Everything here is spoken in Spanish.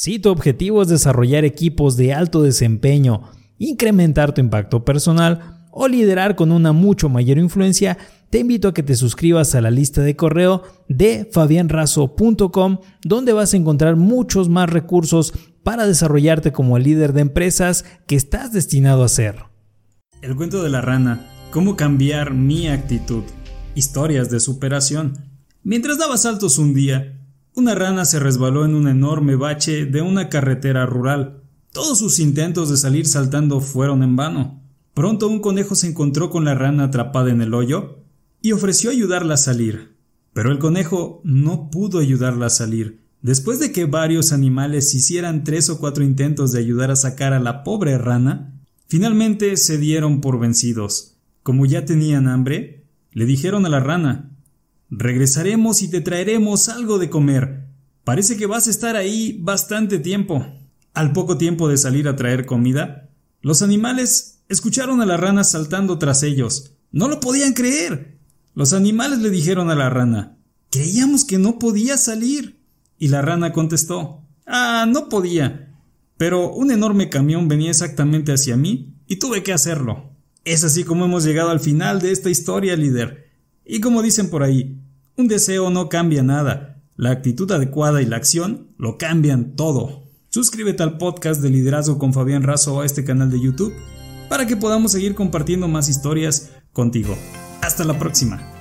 Si tu objetivo es desarrollar equipos de alto desempeño, incrementar tu impacto personal o liderar con una mucho mayor influencia, te invito a que te suscribas a la lista de correo de fabianrazo.com donde vas a encontrar muchos más recursos para desarrollarte como el líder de empresas que estás destinado a ser. El cuento de la rana, cómo cambiar mi actitud, historias de superación. Mientras daba saltos un día, una rana se resbaló en un enorme bache de una carretera rural. Todos sus intentos de salir saltando fueron en vano. Pronto un conejo se encontró con la rana atrapada en el hoyo y ofreció ayudarla a salir. Pero el conejo no pudo ayudarla a salir. Después de que varios animales hicieran tres o cuatro intentos de ayudar a sacar a la pobre rana, finalmente se dieron por vencidos. Como ya tenían hambre, le dijeron a la rana Regresaremos y te traeremos algo de comer. Parece que vas a estar ahí bastante tiempo. Al poco tiempo de salir a traer comida, los animales escucharon a la rana saltando tras ellos. No lo podían creer. Los animales le dijeron a la rana, creíamos que no podía salir. Y la rana contestó, ah, no podía. Pero un enorme camión venía exactamente hacia mí y tuve que hacerlo. Es así como hemos llegado al final de esta historia, líder. Y como dicen por ahí, un deseo no cambia nada. La actitud adecuada y la acción lo cambian todo. Suscríbete al podcast de Liderazgo con Fabián Razo a este canal de YouTube para que podamos seguir compartiendo más historias contigo. Hasta la próxima.